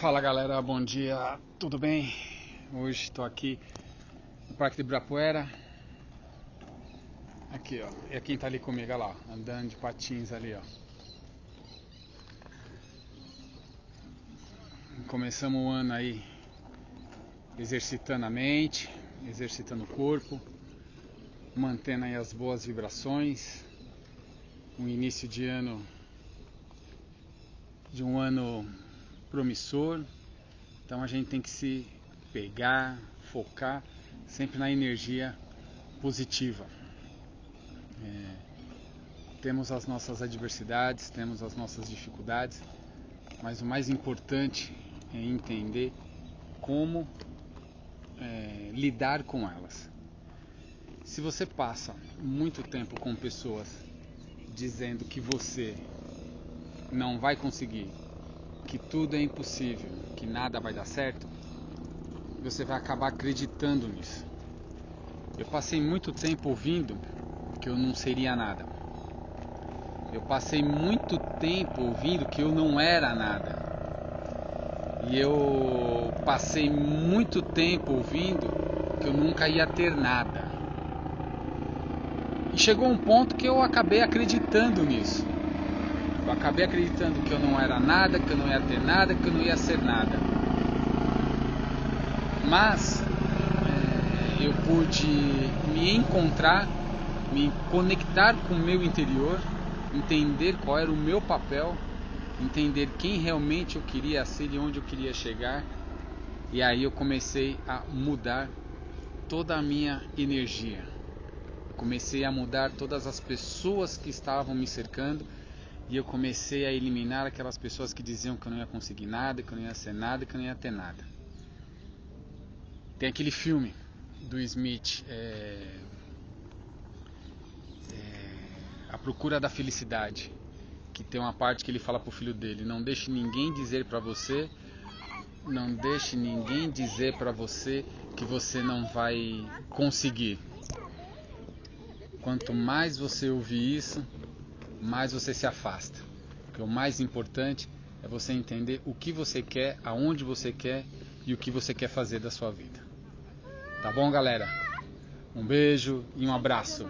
Fala galera, bom dia, tudo bem? Hoje estou aqui no Parque de Ibirapuera. Aqui ó, é quem tá ali comigo, olha lá, andando de patins ali ó. Começamos o ano aí exercitando a mente, exercitando o corpo, mantendo aí as boas vibrações. Um início de ano de um ano promissor. Então a gente tem que se pegar, focar sempre na energia positiva. É, temos as nossas adversidades, temos as nossas dificuldades, mas o mais importante é entender como é, lidar com elas. Se você passa muito tempo com pessoas dizendo que você não vai conseguir, que tudo é impossível, que nada vai dar certo, você vai acabar acreditando nisso. Eu passei muito tempo ouvindo que eu não seria nada. Eu passei muito tempo ouvindo que eu não era nada. E eu passei muito tempo ouvindo que eu nunca ia ter nada. E chegou um ponto que eu acabei acreditando nisso. Eu acabei acreditando que eu não era nada, que eu não ia ter nada, que eu não ia ser nada. Mas é, eu pude me encontrar, me conectar com o meu interior, entender qual era o meu papel, entender quem realmente eu queria ser e onde eu queria chegar. E aí eu comecei a mudar toda a minha energia. Comecei a mudar todas as pessoas que estavam me cercando e eu comecei a eliminar aquelas pessoas que diziam que eu não ia conseguir nada, que eu não ia ser nada, que eu não ia ter nada. Tem aquele filme do Smith, é, é, A Procura da Felicidade, que tem uma parte que ele fala pro filho dele: Não deixe ninguém dizer para você, não deixe ninguém dizer para você que você não vai conseguir. Quanto mais você ouvir isso, mais você se afasta. Porque o mais importante é você entender o que você quer, aonde você quer e o que você quer fazer da sua vida. Tá bom, galera? Um beijo e um abraço.